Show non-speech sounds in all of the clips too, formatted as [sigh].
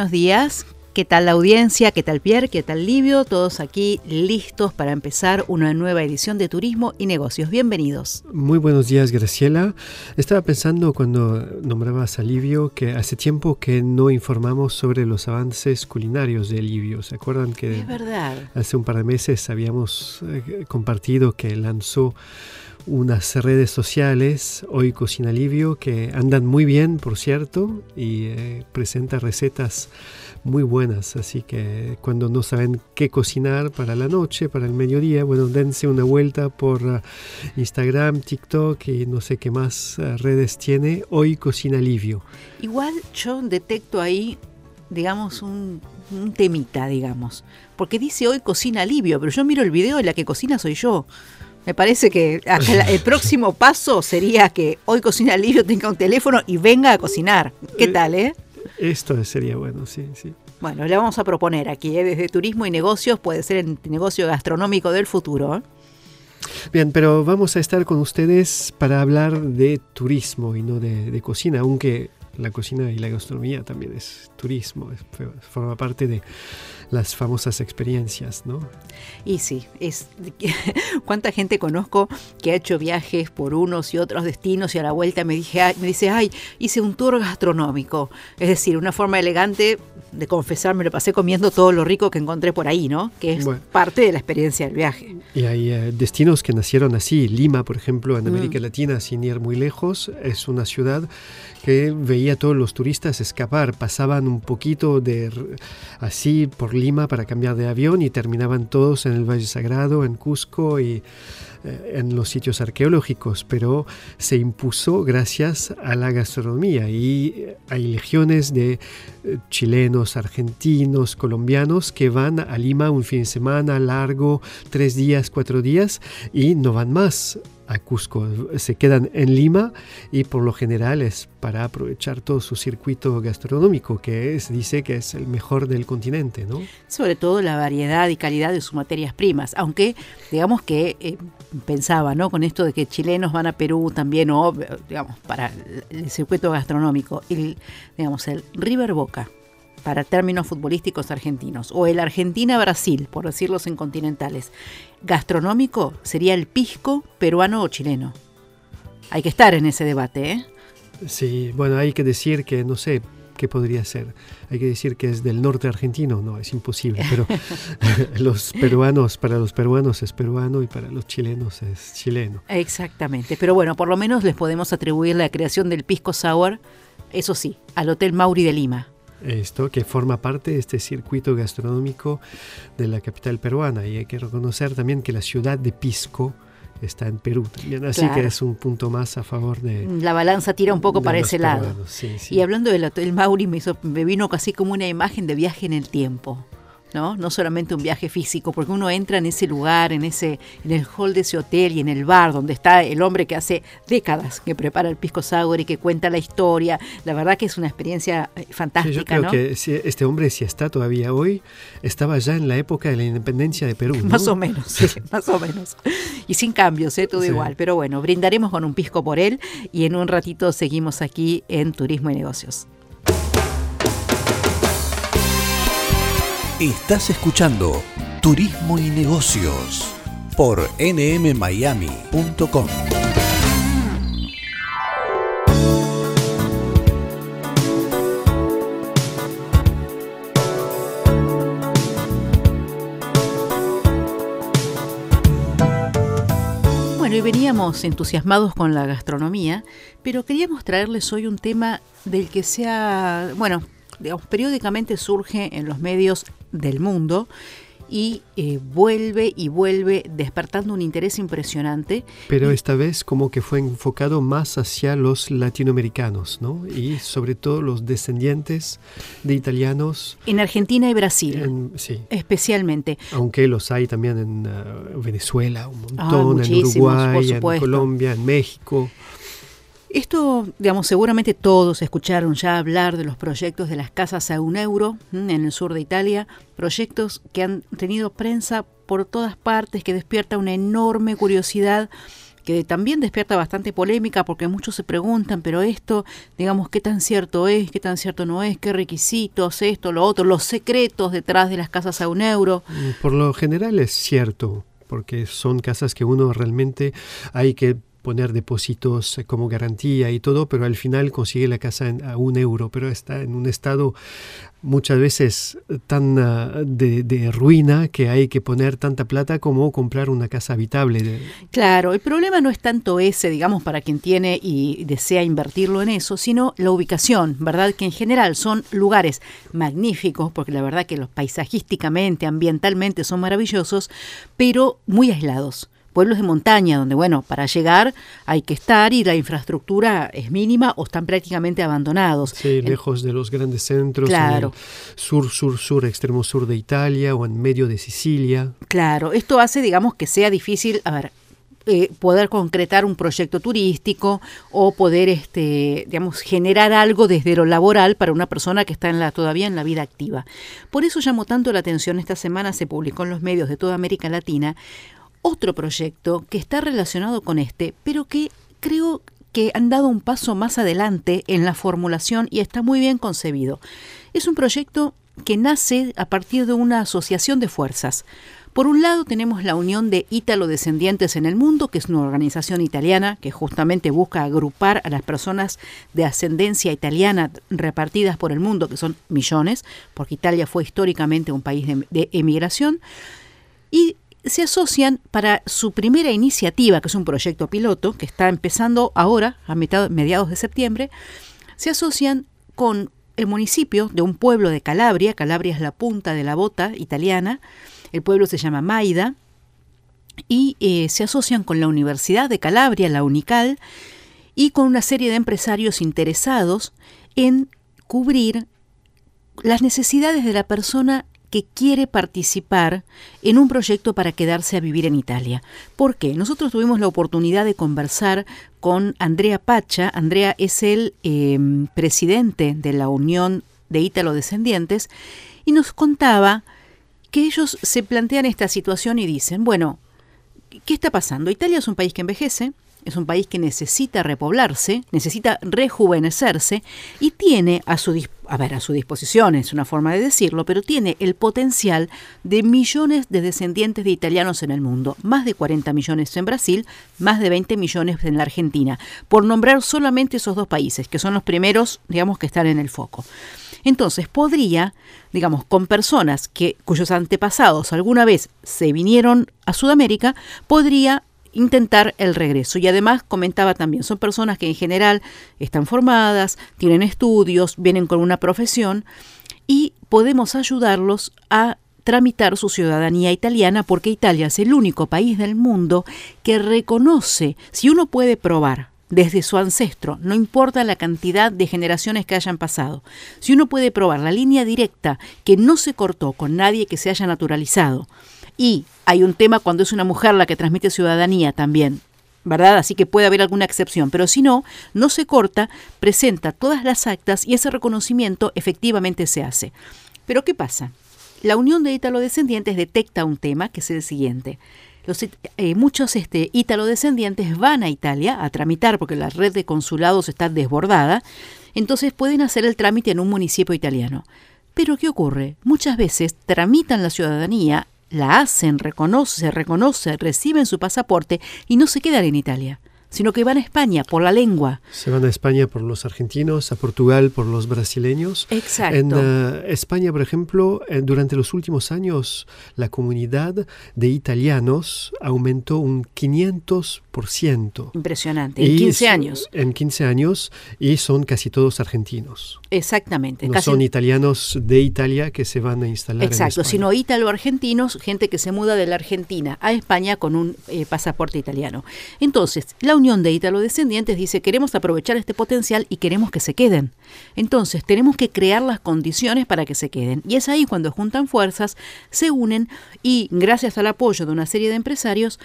buenos días. ¿Qué tal la audiencia? ¿Qué tal Pierre? ¿Qué tal Livio? Todos aquí listos para empezar una nueva edición de Turismo y Negocios. Bienvenidos. Muy buenos días, Graciela. Estaba pensando cuando nombrabas a Livio que hace tiempo que no informamos sobre los avances culinarios de Livio. ¿Se acuerdan que Es verdad. hace un par de meses habíamos eh, compartido que lanzó unas redes sociales, Hoy Cocina Livio, que andan muy bien, por cierto, y eh, presenta recetas muy buenas. Así que cuando no saben qué cocinar para la noche, para el mediodía, bueno, dense una vuelta por uh, Instagram, TikTok y no sé qué más uh, redes tiene. Hoy Cocina Livio. Igual yo detecto ahí, digamos, un, temita, digamos. Porque dice hoy cocina Livio, pero yo miro el video y la que cocina soy yo. Me parece que el próximo paso sería que hoy cocina Livio tenga un teléfono y venga a cocinar. ¿Qué Eh, tal, eh? Esto sería bueno, sí, sí. Bueno, le vamos a proponer aquí, ¿eh? desde turismo y negocios, puede ser el negocio gastronómico del futuro. ¿eh? Bien, pero vamos a estar con ustedes para hablar de turismo y no de, de cocina, aunque la cocina y la gastronomía también es turismo, es- forma parte de las famosas experiencias, ¿no? Y sí, es [laughs] cuánta gente conozco que ha hecho viajes por unos y otros destinos y a la vuelta me, dice, ay, hice un tour gastronómico. Es decir, una forma elegante de confesar, me lo pasé comiendo todo lo rico que encontré por ahí, ¿no? Que es Bueno. parte de la experiencia del viaje. Y hay eh, destinos que nacieron así. Lima, por ejemplo, en Mm. América Latina, sin ir muy lejos, es una ciudad que veía a todos los turistas escapar. Pasaban un poquito de así por Lima para cambiar de avión y terminaban todos en el Valle Sagrado, en Cusco y en los sitios arqueológicos, pero se impuso gracias a la gastronomía y eh, hay legiones de eh, chilenos, argentinos, colombianos que van a Lima un fin de semana largo, tres días, cuatro días y no van más a Cusco, se quedan en Lima y por lo general es para aprovechar todo su circuito gastronómico que es, dice que es el mejor del continente, ¿no? Sobre todo la variedad y calidad de sus materias primas, aunque digamos que eh, pensaba, ¿no? Con esto de que chilenos van a Perú también, o digamos, para el circuito gastronómico, el, digamos, el River Boca, para términos futbolísticos argentinos, o el Argentina-Brasil, por decirlos en continentales. Gastronómico sería el pisco peruano o chileno. Hay que estar en ese debate, ¿eh? Sí, bueno, hay que decir que no sé qué podría ser. Hay que decir que es del norte argentino, no, es imposible, pero [laughs] [laughs] los peruanos, para los peruanos es peruano y para los chilenos es chileno. Exactamente, pero bueno, por lo menos les podemos atribuir la creación del pisco sour, eso sí, al Hotel Mauri de Lima. Esto que forma parte de este circuito gastronómico de la capital peruana y hay que reconocer también que la ciudad de Pisco está en Perú también, así Claro. que es un punto más a favor de... La balanza tira un poco para ese lado. peruanos, sí, sí. Y hablando del Hotel Mauri, me, hizo- me vino casi como una imagen de viaje en el tiempo. ¿No? No solamente un viaje físico, porque uno entra en ese lugar, en ese, en el hall de ese hotel y en el bar donde está el hombre que hace décadas que prepara el pisco sour y que cuenta la historia. La verdad que es una experiencia eh, fantástica. yo creo que si este hombre, si está todavía hoy, estaba ya en la época de la independencia de Perú. [laughs] Más o menos, sí, [laughs] más o menos. Y sin cambios, ¿eh? todo igual. Pero bueno, brindaremos con un pisco por él y en un ratito seguimos aquí en Turismo y Negocios. Estás escuchando Turismo y Negocios por nmmiami.com. Bueno, y veníamos entusiasmados con la gastronomía, pero queríamos traerles hoy un tema del que sea, bueno, digamos, periódicamente surge en los medios del mundo y eh, vuelve y vuelve despertando un interés impresionante. Pero esta vez como que fue enfocado más hacia los latinoamericanos, ¿no? Y sobre todo los descendientes de italianos. En Argentina y Brasil. sí. Especialmente. Aunque los hay también en uh, Venezuela, un montón, en Uruguay, en Colombia, en México. Esto, digamos, seguramente todos escucharon ya hablar de los proyectos de las casas a un euro en el sur de Italia, proyectos que han tenido prensa por todas partes, que despierta una enorme curiosidad, que también despierta bastante polémica porque muchos se preguntan, pero esto, digamos, qué tan cierto es, qué tan cierto no es, qué requisitos, esto, lo otro, los secretos detrás de las casas a un euro. Por lo general es cierto, porque son casas que uno realmente hay que poner depósitos como garantía y todo, pero al final consigue la casa a un euro, pero está en un estado muchas veces tan ah, de, ruina que hay que poner tanta plata como comprar una casa habitable. Claro, el problema no es tanto ese, digamos, para quien tiene y desea invertirlo en eso, sino la ubicación, ¿verdad? Que en general son lugares magníficos, porque la verdad que los paisajísticamente, ambientalmente son maravillosos, pero muy aislados pueblos de montaña, donde, bueno, para llegar hay que estar y la infraestructura es mínima o están prácticamente abandonados. Sí, lejos de los grandes centros, claro. sur, sur, sur, extremo sur de Italia o en medio de Sicilia. Claro, esto hace, digamos, que sea difícil, a ver, eh, poder concretar un proyecto turístico o poder, este, digamos, generar algo desde lo laboral para una persona que está en la, todavía en la vida activa. Por eso llamó tanto la atención, esta semana se publicó en los medios de toda América Latina otro proyecto que está relacionado con este, pero que creo que han dado un paso más adelante en la formulación y está muy bien concebido. Es un proyecto que nace a partir de una asociación de fuerzas. Por un lado tenemos la Unión de Ítalo Descendientes en el Mundo, que es una organización italiana que justamente busca agrupar a las personas de ascendencia italiana repartidas por el mundo, que son millones, porque Italia fue históricamente un país de, de emigración. Y se asocian para su primera iniciativa, que es un proyecto piloto, que está empezando ahora, a mediados de septiembre, se asocian con el municipio de un pueblo de Calabria, Calabria es la punta de la bota italiana, el pueblo se llama Maida, y eh, se asocian con la Universidad de Calabria, la UNICAL, y con una serie de empresarios interesados en cubrir las necesidades de la persona que quiere participar en un proyecto para quedarse a vivir en Italia. ¿Por qué? Nosotros tuvimos la oportunidad de conversar con Andrea Pacha. Andrea es el em, presidente de la Unión de Ítalo Descendientes y nos contaba que ellos se plantean esta situación y dicen, bueno, ¿qué está pasando? Italia es un país que envejece, es un país que necesita repoblarse, necesita rejuvenecerse y tiene a su, a ver, a su disposición, es una forma de decirlo, pero tiene el potencial de millones de descendientes de italianos en el mundo, más de 40 millones en Brasil, más de 20 millones en la Argentina, por nombrar solamente esos dos países, que son los primeros, digamos, que están en el foco. Entonces podría, digamos, con personas que, cuyos antepasados alguna vez se vinieron a Sudamérica, podría intentar el regreso. Y además comentaba también, son personas que en general están formadas, tienen estudios, vienen con una profesión y podemos ayudarlos a tramitar su ciudadanía italiana porque Italia es el único país del mundo que reconoce, si uno puede probar desde su ancestro, no importa la cantidad de generaciones que hayan pasado. Si uno puede probar la línea directa que no se cortó con nadie que se haya naturalizado, y hay un tema cuando es una mujer la que transmite ciudadanía también, ¿verdad? Así que puede haber alguna excepción, pero si no, no se corta, presenta todas las actas y ese reconocimiento efectivamente se hace. Pero ¿qué pasa? La Unión de Ítalo-Descendientes detecta un tema que es el siguiente. Eh, muchos este, ítalo-descendientes van a Italia a tramitar porque la red de consulados está desbordada, entonces pueden hacer el trámite en un municipio italiano. Pero ¿qué ocurre? Muchas veces tramitan la ciudadanía la hacen, reconoce, reconoce, reciben su pasaporte y no se quedan en Italia sino que van a España por la lengua. Se van a España por los argentinos, a Portugal por los brasileños. Exacto. En uh, España, por ejemplo, eh, durante los últimos años, la comunidad de italianos aumentó un 500%. Impresionante, en 15 años. En 15 años, y son casi todos argentinos. Exactamente. No son italianos de Italia que se van a instalar Exacto, en España. sino ítalo-argentinos, gente que se muda de la Argentina a España con un eh, pasaporte italiano. Entonces, la Unión de Ítalo-Descendientes dice queremos aprovechar este potencial y queremos que se queden. Entonces tenemos que crear las condiciones para que se queden. Y es ahí cuando juntan fuerzas, se unen y gracias al apoyo de una serie de empresarios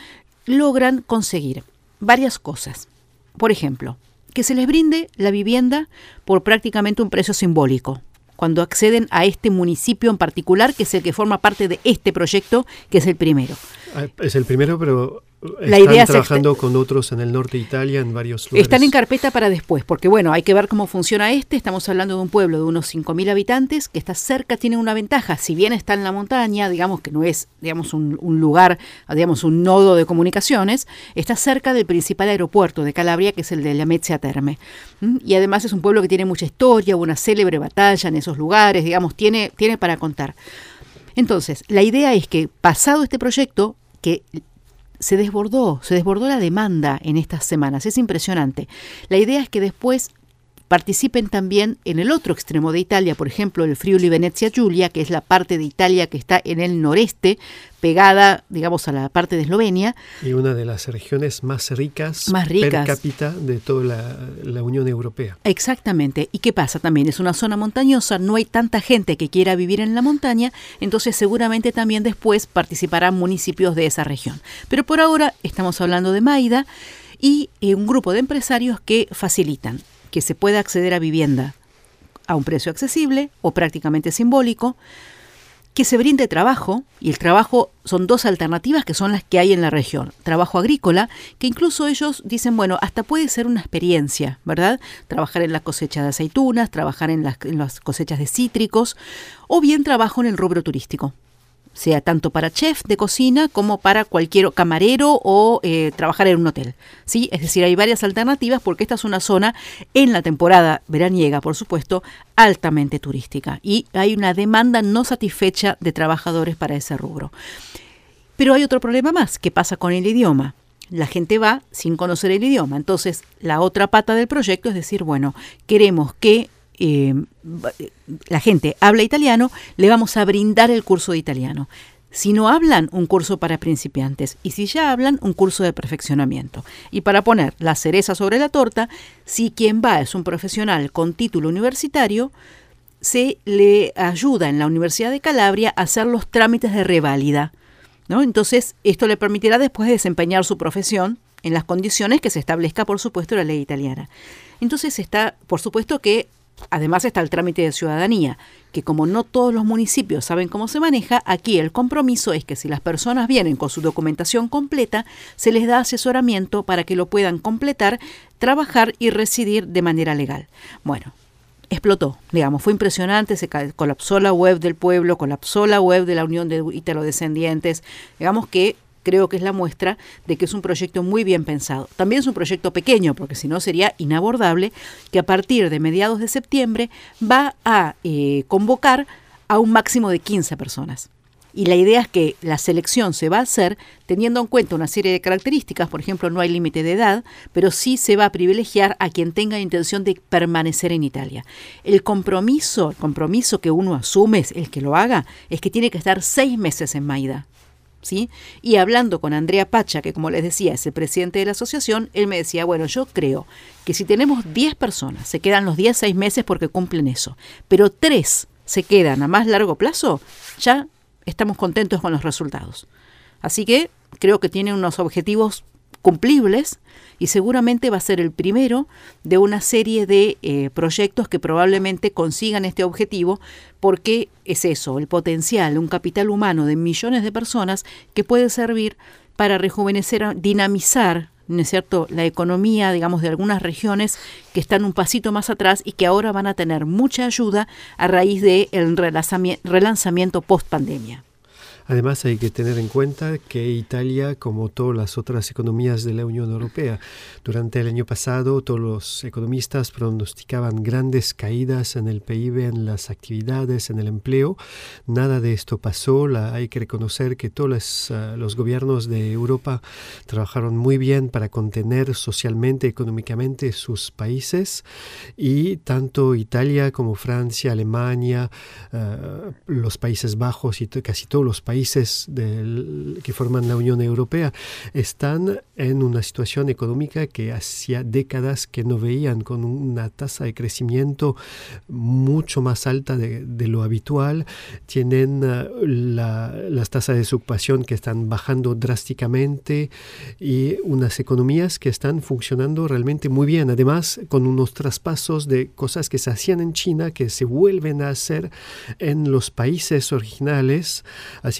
logran conseguir varias cosas. Por ejemplo, que se les brinde la vivienda por prácticamente un precio simbólico cuando acceden a este municipio en particular, que es el que forma parte de este proyecto, que es el primero. Ah, es el primero, pero la están idea trabajando con otros en el norte de Italia, en varios lugares. Están en carpeta para después, porque bueno, hay que ver cómo funciona este. Estamos hablando de un pueblo de unos 5.000 habitantes que está cerca, tiene una ventaja. Si bien está en la montaña, digamos que no es digamos un, un lugar, digamos un nodo de comunicaciones, está cerca del principal aeropuerto de Calabria, que es el de la Mezzia Terme. ¿Mm? Y además es un pueblo que tiene mucha historia, una célebre batalla en esos lugares, digamos, tiene, tiene para contar. Entonces, la idea es que pasado este proyecto, que se desbordó, se desbordó la demanda en estas semanas. Es impresionante. La idea es que después participen también en el otro extremo de Italia, por ejemplo, el Friuli Venezia Giulia, que es la parte de Italia que está en el noreste, pegada, digamos, a la parte de Eslovenia. Y una de las regiones más ricas, más ricas. per cápita de toda la, la, Unión Europea. Exactamente. ¿Y qué pasa? También es una zona montañosa, no hay tanta gente que quiera vivir en la montaña, entonces seguramente también después participarán municipios de esa región. Pero por ahora estamos hablando de Maida y eh, un grupo de empresarios que facilitan que se pueda acceder a vivienda a un precio accesible o prácticamente simbólico, que se brinde trabajo, y el trabajo son dos alternativas que son las que hay en la región. Trabajo agrícola, que incluso ellos dicen, bueno, hasta puede ser una experiencia, ¿verdad? Trabajar en la cosecha de aceitunas, trabajar en las, en las cosechas de cítricos, o bien trabajo en el rubro turístico sea tanto para chef de cocina como para cualquier camarero o eh, trabajar en un hotel. ¿sí? Es decir, hay varias alternativas porque esta es una zona en la temporada veraniega, por supuesto, altamente turística y hay una demanda no satisfecha de trabajadores para ese rubro. Pero hay otro problema más, ¿qué pasa con el idioma? La gente va sin conocer el idioma. Entonces, la otra pata del proyecto es decir, bueno, queremos que eh, la gente habla italiano, le vamos a brindar el curso de italiano. Si no hablan, un curso para principiantes. Y si ya hablan, un curso de perfeccionamiento. Y para poner la cereza sobre la torta, si quien va es un profesional con título universitario, se le ayuda en la Universidad de Calabria a hacer los trámites de reválida. ¿no? Entonces, esto le permitirá después desempeñar su profesión en las condiciones que se establezca, por supuesto, la ley italiana. Entonces está, por supuesto, que Además está el trámite de ciudadanía, que como no todos los municipios saben cómo se maneja, aquí el compromiso es que si las personas vienen con su documentación completa, se les da asesoramiento para que lo puedan completar, trabajar y residir de manera legal. Bueno, explotó, digamos, fue impresionante, se colapsó la web del pueblo, colapsó la web de la Unión de Descendientes, digamos que creo que es la muestra de que es un proyecto muy bien pensado. También es un proyecto pequeño, porque si no sería inabordable, que a partir de mediados de septiembre va a eh, convocar a un máximo de 15 personas. Y la idea es que la selección se va a hacer teniendo en cuenta una serie de características, por ejemplo, no hay límite de edad, pero sí se va a privilegiar a quien tenga intención de permanecer en Italia. El compromiso, el compromiso que uno asume, el que lo haga, es que tiene que estar seis meses en Maida ¿sí? Y hablando con Andrea Pacha, que como les decía es el presidente de la asociación, él me decía, bueno, yo creo que si tenemos 10 personas, se quedan los 10, 6 meses porque cumplen eso, pero 3 se quedan a más largo plazo, ya estamos contentos con los resultados. Así que creo que tiene unos objetivos cumplibles y seguramente va a ser el primero de una serie de eh, proyectos que probablemente consigan este objetivo porque es eso, el potencial, un capital humano de millones de personas que puede servir para rejuvenecer, dinamizar ¿no es cierto?, la economía, digamos, de algunas regiones que están un pasito más atrás y que ahora van a tener mucha ayuda a raíz del relanzamiento post pandemia. Además hay que tener en cuenta que Italia, como todas las otras economías de la Unión Europea, durante el año pasado todos los economistas pronosticaban grandes caídas en el PIB, en las actividades, en el empleo. Nada de esto pasó. Hay que reconocer que todos los, uh, los gobiernos de Europa trabajaron muy bien para contener socialmente, económicamente sus países y tanto Italia como Francia, Alemania, uh, los Países Bajos y casi todos los países países que forman la Unión Europea están en una situación económica que hacía décadas que no veían, con una tasa de crecimiento mucho más alta de, lo habitual. Tienen la, las tasas de desocupación que están bajando drásticamente y unas economías que están funcionando realmente muy bien. Además, con unos traspasos de cosas que se hacían en China que se vuelven a hacer en los países originales.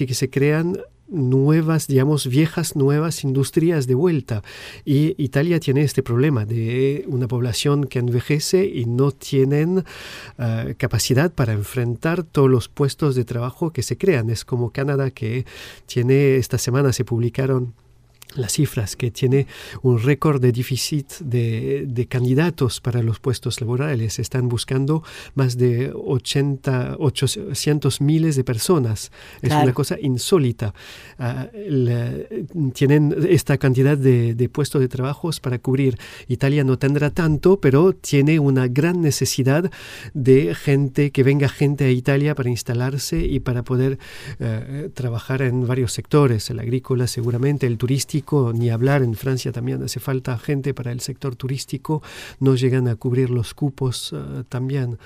Que se crean nuevas, digamos, viejas, nuevas industrias de vuelta. Y Italia tiene este problema de una población que envejece y no tienen uh, capacidad para enfrentar todos los puestos de trabajo que se crean. Es como Canadá que tiene, esta semana se publicaron las cifras, que tiene un récord de déficit de, de, candidatos para los puestos laborales. Están buscando más de 80, 800 miles de personas. Es claro. una cosa insólita. Uh, la, tienen esta cantidad de, de, puestos de trabajos para cubrir. Italia no tendrá tanto, pero tiene una gran necesidad de gente, que venga gente a Italia para instalarse y para poder uh, trabajar en varios sectores, el agrícola seguramente, el turístico, ni hablar. En Francia también hace falta gente para el sector turístico. No llegan a cubrir los cupos uh, también.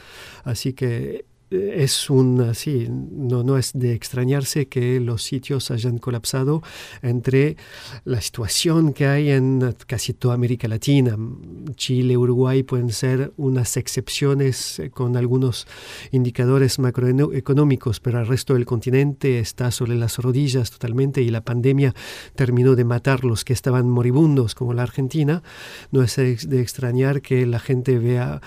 Así que es un, sí, no, no es de extrañarse que los sitios hayan colapsado entre la situación que hay en casi toda América Latina. Chile, Uruguay pueden ser unas excepciones con algunos indicadores macroeconómicos, pero el resto del continente está sobre las rodillas totalmente y la pandemia terminó de matar los que estaban moribundos, como la Argentina. No es de extrañar que la gente vea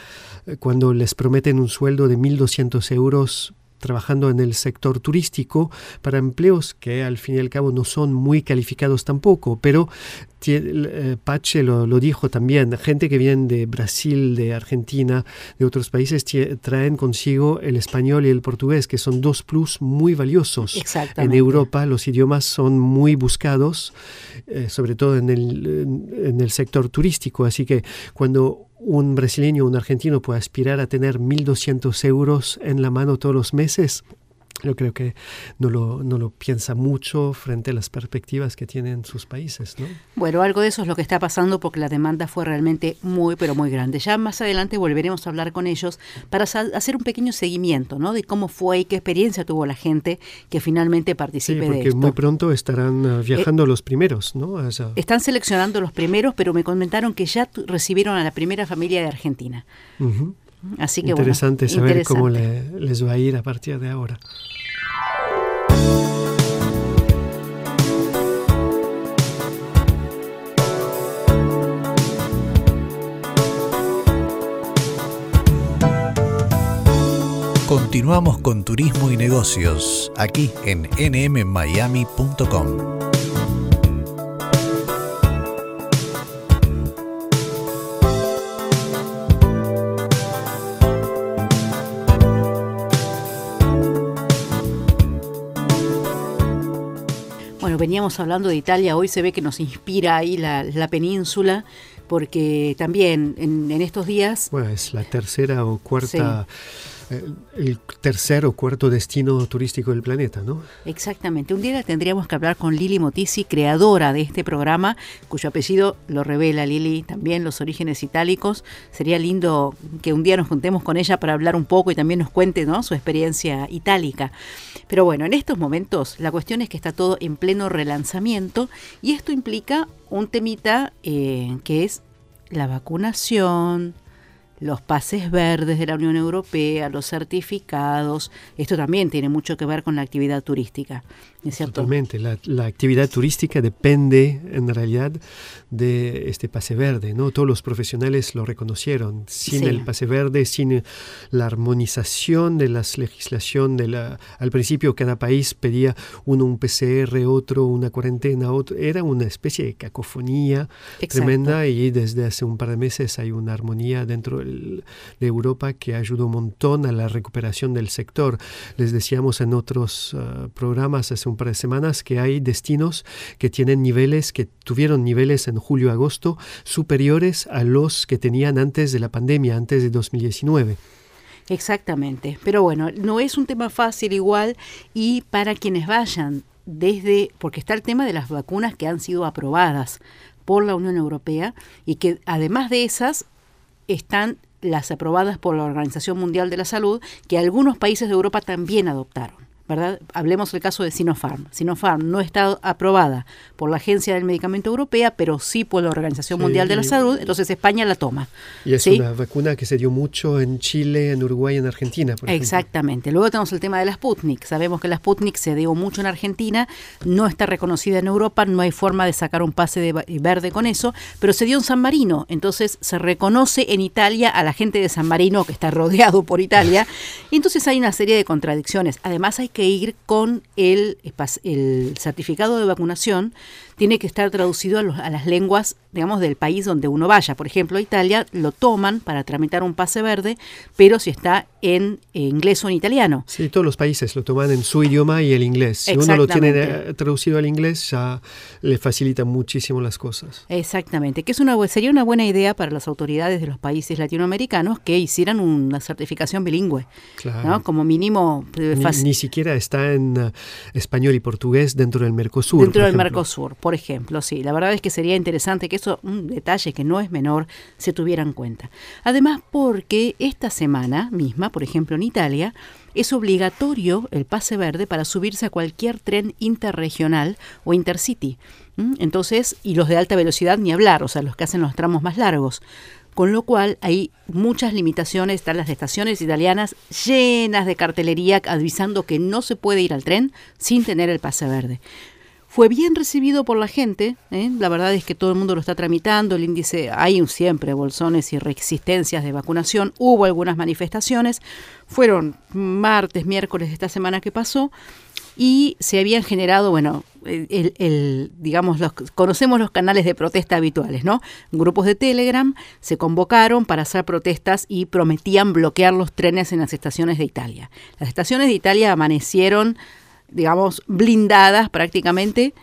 cuando les prometen un sueldo de 1.200 euros trabajando en el sector turístico para empleos que al fin y al cabo no son muy calificados tampoco, pero eh, Pache lo, lo, dijo también, gente que viene de Brasil, de Argentina, de otros países, traen consigo el español y el portugués, que son dos plus muy valiosos. En Europa los idiomas son muy buscados, eh, sobre todo en el, en el sector turístico, así que cuando un brasileño un argentino puede aspirar a tener 1.200 euros en la mano todos los meses, yo creo que no lo, no lo piensa mucho frente a las perspectivas que tienen sus países. ¿no? Bueno, algo de eso es lo que está pasando porque la demanda fue realmente muy, pero muy grande. Ya más adelante volveremos a hablar con ellos para hacer un pequeño seguimiento ¿no? de cómo fue y qué experiencia tuvo la gente que finalmente participe sí, porque de esto. muy pronto estarán uh, viajando eh, los primeros. ¿no? Están seleccionando los primeros, pero me comentaron que ya recibieron a la primera familia de Argentina. Uh -huh. Así que interesante bueno, saber interesante. cómo le, les va a ir a partir de ahora. Continuamos con Turismo y Negocios, aquí en nmmiami.com. veníamos hablando de Italia, hoy se ve que nos inspira ahí la, la península, porque también en, en, estos días... Bueno, es la tercera o cuarta... Sí el tercer o cuarto destino turístico del planeta, ¿no? Exactamente. Un día tendríamos que hablar con Lili Motisi, creadora de este programa, cuyo apellido lo revela Lili, también los orígenes itálicos. Sería lindo que un día nos juntemos con ella para hablar un poco y también nos cuente ¿no? su experiencia itálica. Pero bueno, en estos momentos la cuestión es que está todo en pleno relanzamiento y esto implica un temita eh, que es la vacunación, los pases verdes de la Unión Europea, los certificados. Esto también tiene mucho que ver con la actividad turística. Totalmente. La, actividad turística depende en realidad de este pase verde. ¿no? Todos los profesionales lo reconocieron. Sin el pase verde, sin la armonización de la legislación, de la, al principio cada país pedía uno un PCR, otro una cuarentena, otro. Era una especie de cacofonía tremenda y desde hace un par de meses hay una armonía dentro del de Europa que ayudó un montón a la recuperación del sector. Les decíamos en otros uh, programas hace un par de semanas que hay destinos que tienen niveles, que tuvieron niveles en julio-agosto superiores a los que tenían antes de la pandemia, antes de 2019. Exactamente, pero bueno, no es un tema fácil igual y para quienes vayan desde, porque está el tema de las vacunas que han sido aprobadas por la Unión Europea y que además de esas están las aprobadas por la Organización Mundial de la Salud, que algunos países de Europa también adoptaron. ¿Verdad? Hablemos del caso de Sinopharm. Sinopharm no está aprobada por la Agencia del Medicamento Europea, pero sí por la Organización Mundial de la Salud, entonces España la toma. Y es una vacuna que se dio mucho en Chile, en Uruguay, en Argentina. Por Exactamente. Luego tenemos el tema de la Sputnik. Sabemos que la Sputnik se dio mucho en Argentina, no está reconocida en Europa, no hay forma de sacar un pase de verde con eso, pero se dio en San Marino, entonces se reconoce en Italia a la gente de San Marino, que está rodeado por Italia, y [laughs] entonces hay una serie de contradicciones. Además hay que ir con el, el certificado de vacunación tiene que estar traducido a, las lenguas, digamos, del país donde uno vaya. Por ejemplo, Italia lo toman para tramitar un pase verde, pero si está en inglés o en italiano. Sí, todos los países lo toman en su idioma y el inglés. Si uno lo tiene eh, traducido al inglés, ya le facilita muchísimo las cosas. Exactamente, que es una, sería una buena idea para las autoridades de los países latinoamericanos que hicieran una certificación bilingüe. Claro. Como mínimo. Eh, ni, siquiera está en eh, español y portugués dentro del Mercosur. Dentro del Mercosur por ejemplo, sí, la verdad es que sería interesante que eso, un detalle que no es menor, se tuviera en cuenta. Además, porque esta semana misma, por ejemplo, en Italia, es obligatorio el pase verde para subirse a cualquier tren interregional o intercity. Entonces, y los de alta velocidad ni hablar, o sea, los que hacen los tramos más largos. Con lo cual hay muchas limitaciones, están las estaciones italianas llenas de cartelería avisando que no se puede ir al tren sin tener el pase verde. Fue bien recibido por la gente, ¿eh? la verdad es que todo el mundo lo está tramitando, el índice, hay un siempre bolsones y resistencias de vacunación, hubo algunas manifestaciones, fueron martes, miércoles de esta semana que pasó, y se habían generado, bueno, el, digamos, los, conocemos los canales de protesta habituales, ¿no? Grupos de Telegram se convocaron para hacer protestas y prometían bloquear los trenes en las estaciones de Italia. Las estaciones de Italia amanecieron digamos, blindadas prácticamente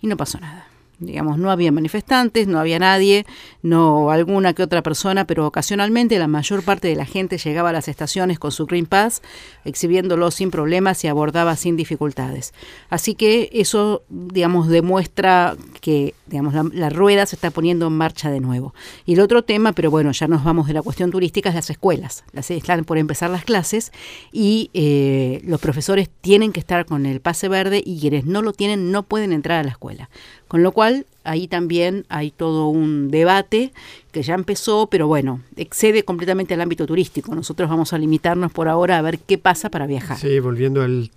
y no pasó nada digamos, no había manifestantes, no había nadie, no alguna que otra persona, pero ocasionalmente la mayor parte de la gente llegaba a las estaciones con su Green Pass, exhibiéndolo sin problemas y abordaba sin dificultades. Así que eso, digamos, demuestra que, digamos, la, rueda se está poniendo en marcha de nuevo. Y el otro tema, pero bueno, ya nos vamos de la cuestión turística, es las escuelas. Las, están por empezar las clases y eh, los profesores tienen que estar con el pase verde y quienes no lo tienen no pueden entrar a la escuela. Con lo cual, ahí también hay todo un debate que ya empezó, pero bueno, excede completamente al ámbito turístico. Nosotros vamos a limitarnos por ahora a ver qué pasa para viajar. Sí, volviendo al,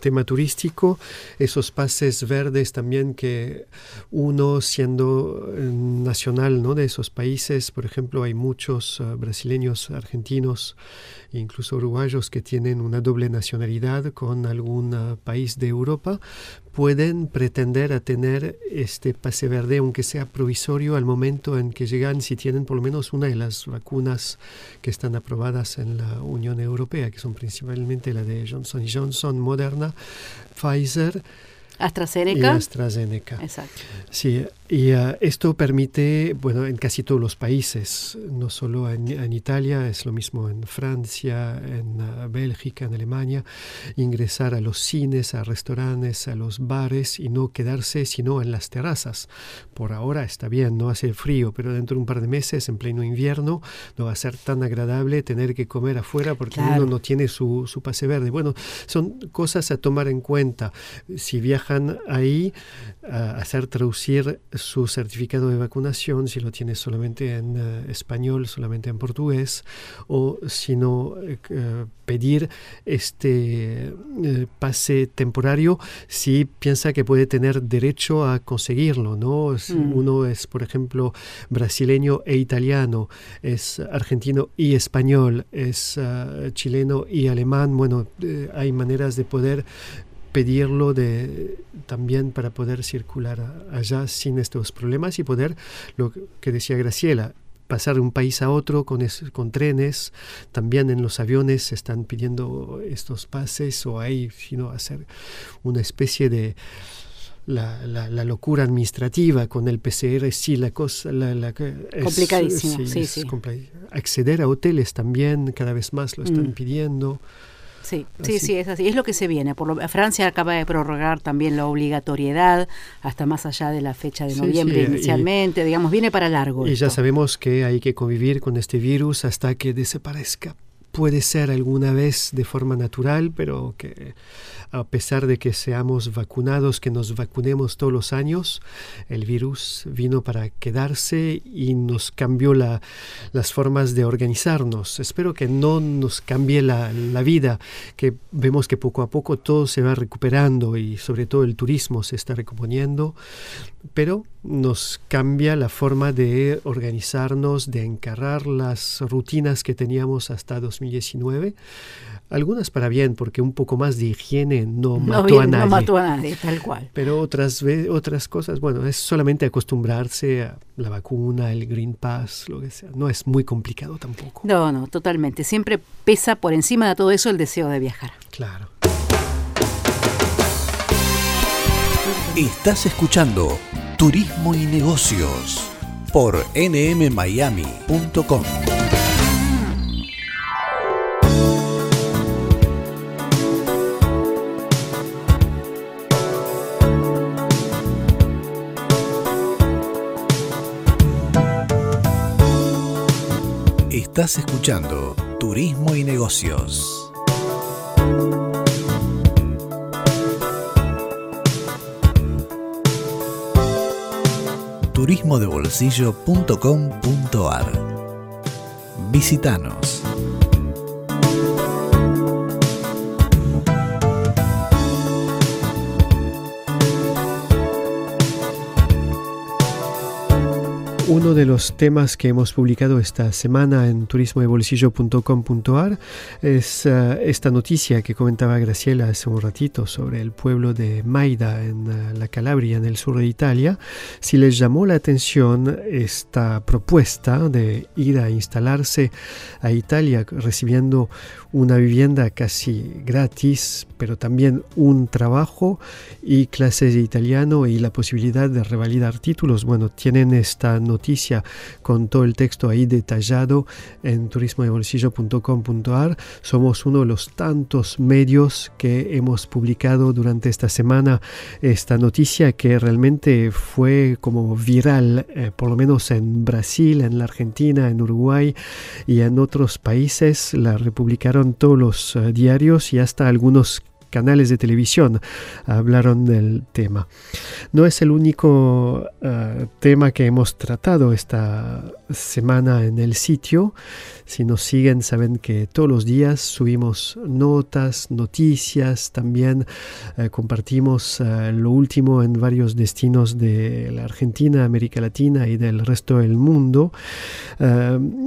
tema turístico, esos pases verdes también que uno siendo eh, nacional ¿no? de esos países, por ejemplo, hay muchos uh, brasileños, argentinos, incluso uruguayos que tienen una doble nacionalidad con algún uh, país de Europa, pueden pretender a tener este pase verde, aunque sea provisorio, al momento en que llegan, si tienen por lo menos una de las vacunas que están aprobadas en la Unión Europea, que son principalmente la de Johnson Johnson, Moderna, Pfizer AstraZeneca. Y AstraZeneca. Exacto. Sí, y uh, esto permite, bueno, en casi todos los países, no solo en, en Italia, es lo mismo en Francia, en uh, Bélgica, en Alemania, ingresar a los cines, a restaurantes, a los bares y no quedarse sino en las terrazas. Por ahora está bien, no hace frío, pero dentro de un par de meses, en pleno invierno, no va a ser tan agradable tener que comer afuera porque Claro. uno no tiene su, su pase verde. Bueno, son cosas a tomar en cuenta. Si viajan ahí, a hacer traducir su certificado de vacunación, si lo tiene solamente en eh, español, solamente en portugués, o si no, eh, pedir este eh, pase temporario si piensa que puede tener derecho a conseguirlo, ¿no? Si Mm. uno es, por ejemplo, brasileño e italiano, es argentino y español, es ah, chileno y alemán, bueno, hay maneras de poder pedirlo de, también para poder circular allá sin estos problemas y poder, lo que decía Graciela, pasar de un país a otro con, es- con trenes, también en los aviones se están pidiendo estos pases o hay, sino hacer una especie de la, la- la locura administrativa con el PCR, sí, la cosa... La, la- es- Complicadísimo, sí, es sí. compli- Acceder a hoteles también, cada vez más lo están Mm. pidiendo. Sí, sí, Así. sí, es así. Es lo que se viene. Por lo, Francia acaba de prorrogar también la obligatoriedad hasta más allá de la fecha de noviembre sí, y- inicialmente. digamos, viene para largo. Y ya sabemos que hay que convivir con este virus hasta que desaparezca. Puede ser alguna vez de forma natural, pero que a pesar de que seamos vacunados, que nos vacunemos todos los años, el virus vino para quedarse y nos cambió la- las formas de organizarnos. Espero que no nos cambie la, la vida, que vemos que poco a poco todo se va recuperando y sobre todo el turismo se está recomponiendo pero nos cambia la forma de organizarnos, de encarar las rutinas que teníamos hasta 2019. Algunas para bien, porque un poco más de higiene no, no, mató a no nadie. mató a nadie, tal cual. Pero otras, otras cosas, bueno, es solamente acostumbrarse a la vacuna, el Green Pass, lo que sea. No es muy complicado tampoco. No, no, totalmente. Siempre pesa por encima de todo eso el deseo de viajar. Claro. Estás escuchando Turismo y Negocios por nmmiami.com. Estás escuchando Turismo y Negocios. turismodebolsillo.com.ar Visítanos. Uno de los temas que hemos publicado esta semana en turismodebolsillo.com.ar es eh, esta noticia que comentaba Graciela hace un ratito sobre el pueblo de Maida en eh, la Calabria, en el sur de Italia. Si les llamó la atención esta propuesta de ir a instalarse a Italia recibiendo una vivienda casi gratis, pero también un trabajo y clases de italiano y la posibilidad de revalidar títulos. Bueno, tienen esta noticia con todo el texto ahí detallado en turismodebolsillo.com.ar. Somos uno de los tantos medios que hemos publicado durante esta semana esta noticia que realmente fue como viral, eh, por lo menos en Brasil, en la Argentina, en Uruguay y en otros países. La republicaron todos los eh, diarios y hasta algunos canales de televisión hablaron del tema. No es el único uh, tema que hemos tratado esta semana en el sitio. Si nos siguen saben que todos los días subimos notas, noticias, también uh, compartimos uh, lo último en varios destinos de la Argentina, América Latina y del resto del mundo.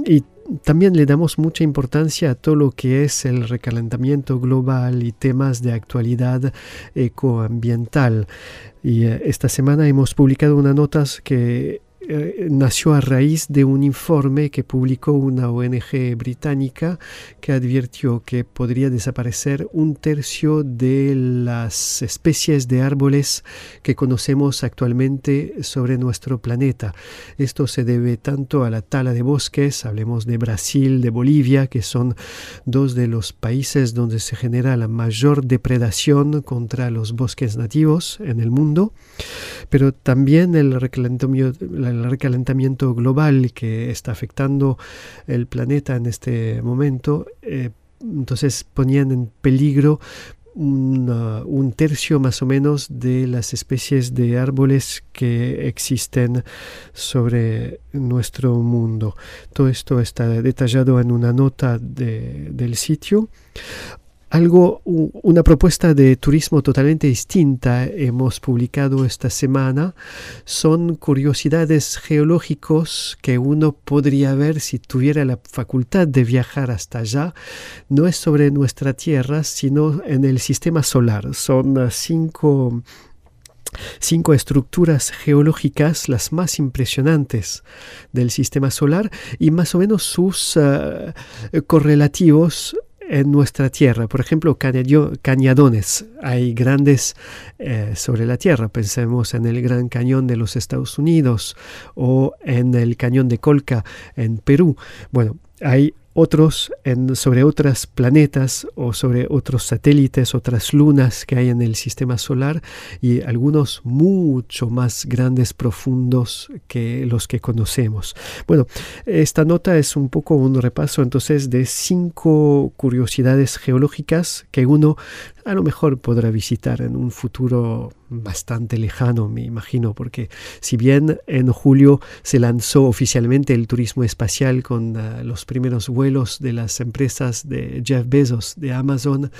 y también le damos mucha importancia a todo lo que es el recalentamiento global y temas de actualidad ecoambiental. Y eh, esta semana hemos publicado una nota que eh, nació a raíz de un informe que publicó una ONG británica que advirtió que podría desaparecer un tercio de las especies de árboles que conocemos actualmente sobre nuestro planeta. Esto se debe tanto a la tala de bosques, hablemos de Brasil, de Bolivia, que son dos de los países donde se genera la mayor depredación contra los bosques nativos en el mundo, pero también el recalentamiento, el recalentamiento global que está afectando el planeta en este momento, eh, entonces ponían en peligro un tercio más o menos de las especies de árboles que existen sobre nuestro mundo. Todo esto está detallado en una nota del sitio algo, una propuesta de turismo totalmente distinta hemos publicado esta semana. Son curiosidades geológicos que uno podría ver si tuviera la facultad de viajar hasta allá. No es sobre nuestra Tierra, sino en el sistema solar. Son cinco cinco estructuras geológicas las más impresionantes del sistema solar y más o menos sus eh, correlativos en nuestra tierra. Por ejemplo, cañadones. Hay grandes eh, sobre la tierra. Pensemos en el Gran Cañón de los Estados Unidos o en el Cañón de Colca en Perú. Bueno, hay otros sobre otros planetas o sobre otros satélites, otras lunas que hay en el sistema solar y algunos mucho más grandes, profundos que los que conocemos. Bueno, esta nota es un poco un repaso entonces de cinco curiosidades geológicas que uno a lo mejor podrá visitar en un futuro bastante lejano, me imagino, porque si bien en julio se lanzó oficialmente el turismo espacial con ah, los primeros vuelos de las empresas de Jeff Bezos de Amazon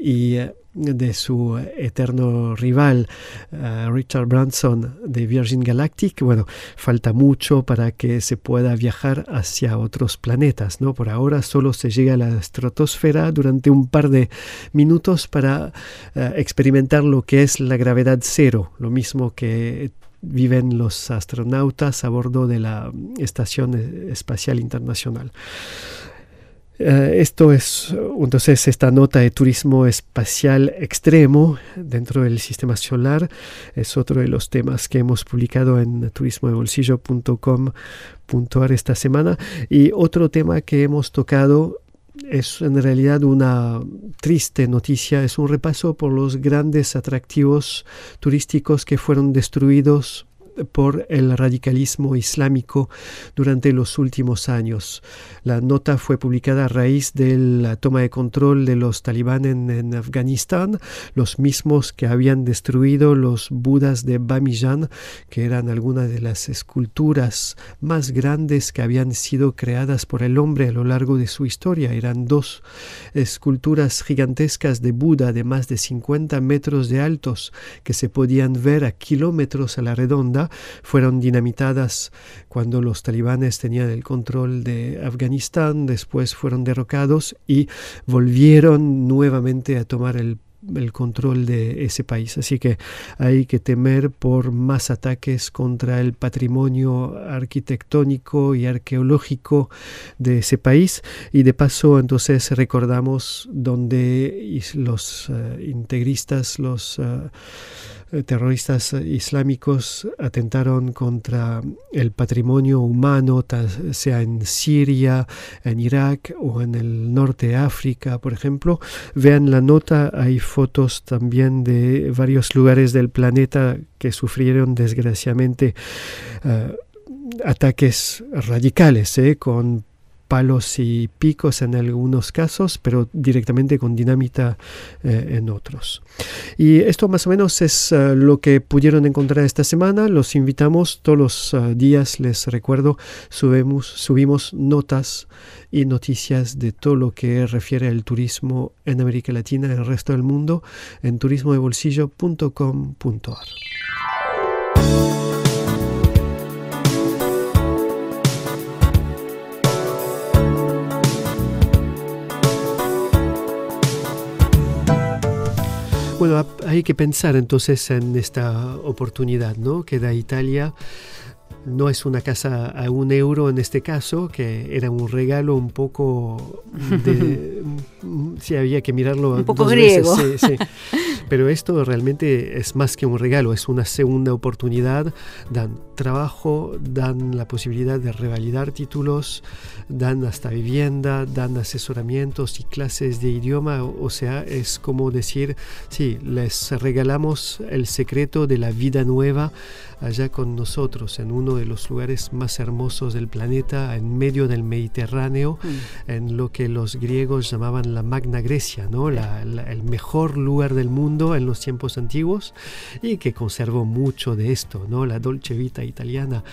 y eh, de su eterno rival eh, Richard Branson de Virgin Galactic, bueno, falta mucho para que se pueda viajar hacia otros planetas, ¿no? Por ahora solo se llega a la estratosfera durante un par de minutos para eh, experimentar lo que es la gravedad cero, lo mismo que viven los astronautas a bordo de la Estación Espacial Internacional. Eh, esto es entonces esta nota de turismo espacial extremo dentro del sistema solar. Es otro de los temas que hemos publicado en turismodebolsillo.com.ar esta semana. Y otro tema que hemos tocado es en realidad una triste noticia, es un repaso por los grandes atractivos turísticos que fueron destruidos por el radicalismo islámico durante los últimos años. La nota fue publicada a raíz de la toma de control de los talibanes en, Afganistán, los mismos que habían destruido los budas de Bamiyan, que eran algunas de las esculturas más grandes que habían sido creadas por el hombre a lo largo de su historia. Eran dos esculturas gigantescas de Buda de más de 50 metros de altos que se podían ver a kilómetros a la redonda fueron dinamitadas cuando los talibanes tenían el control de Afganistán, después fueron derrocados y volvieron nuevamente a tomar el control de ese país. Así que hay que temer por más ataques contra el patrimonio arquitectónico y arqueológico de ese país. Y de paso, entonces recordamos donde los eh, integristas, los eh, terroristas islámicos atentaron contra el patrimonio humano, sea en Siria, en Irak o en el norte de África, por ejemplo. Vean la nota, hay fotos también de varios lugares del planeta que sufrieron desgraciadamente eh, ataques radicales, eh, con palos y picos en algunos casos, pero directamente con dinamita eh, en otros. Y esto más o menos es eh, lo que pudieron encontrar esta semana. Los invitamos todos los eh, días, les recuerdo, subimos, subimos notas y noticias de todo lo que refiere al turismo en América Latina y el resto del mundo en turismodebolsillo.com.ar. Bueno, hay que pensar entonces en esta oportunidad ¿no? que da Italia no es una casa a un euro en este caso, que era un regalo un poco de... [laughs] sí, había que mirarlo. Un poco griego. [laughs] Pero esto realmente es más que un regalo, es una segunda oportunidad. Dan trabajo, dan la posibilidad de revalidar títulos, dan hasta vivienda, dan asesoramientos y clases de idioma. O sea, es como decir, sí, les regalamos el secreto de la vida nueva allá con nosotros, en uno de los lugares más hermosos del planeta, en medio del Mediterráneo, mm. en lo que los griegos llamaban la Magna Grecia, ¿no? el mejor lugar del mundo en los tiempos antiguos y que conservó mucho de esto, ¿no? la Dolce Vita italiana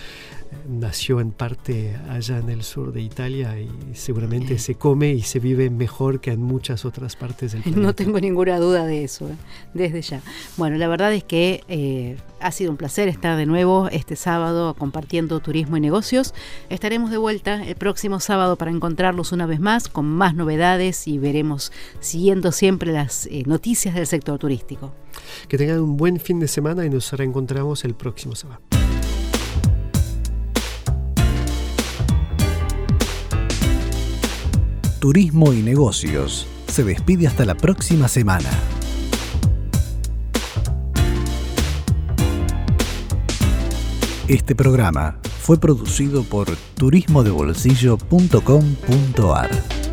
nació en parte allá en el sur de Italia y seguramente se come y se vive mejor que en muchas otras partes del [laughs] planeta. No tengo ninguna duda de eso, ¿eh? desde ya. Bueno, la verdad es que eh, ha sido un placer estar de nuevo este sábado compartiendo turismo y negocios. Estaremos de vuelta el próximo sábado para encontrarlos una vez más con más novedades y veremos siguiendo siempre las eh, noticias del sector turístico. Que tengan un buen fin de semana y nos reencontramos el próximo sábado. Turismo y Negocios se despide hasta la próxima semana. Este programa fue producido por turismodebolsillo.com.ar.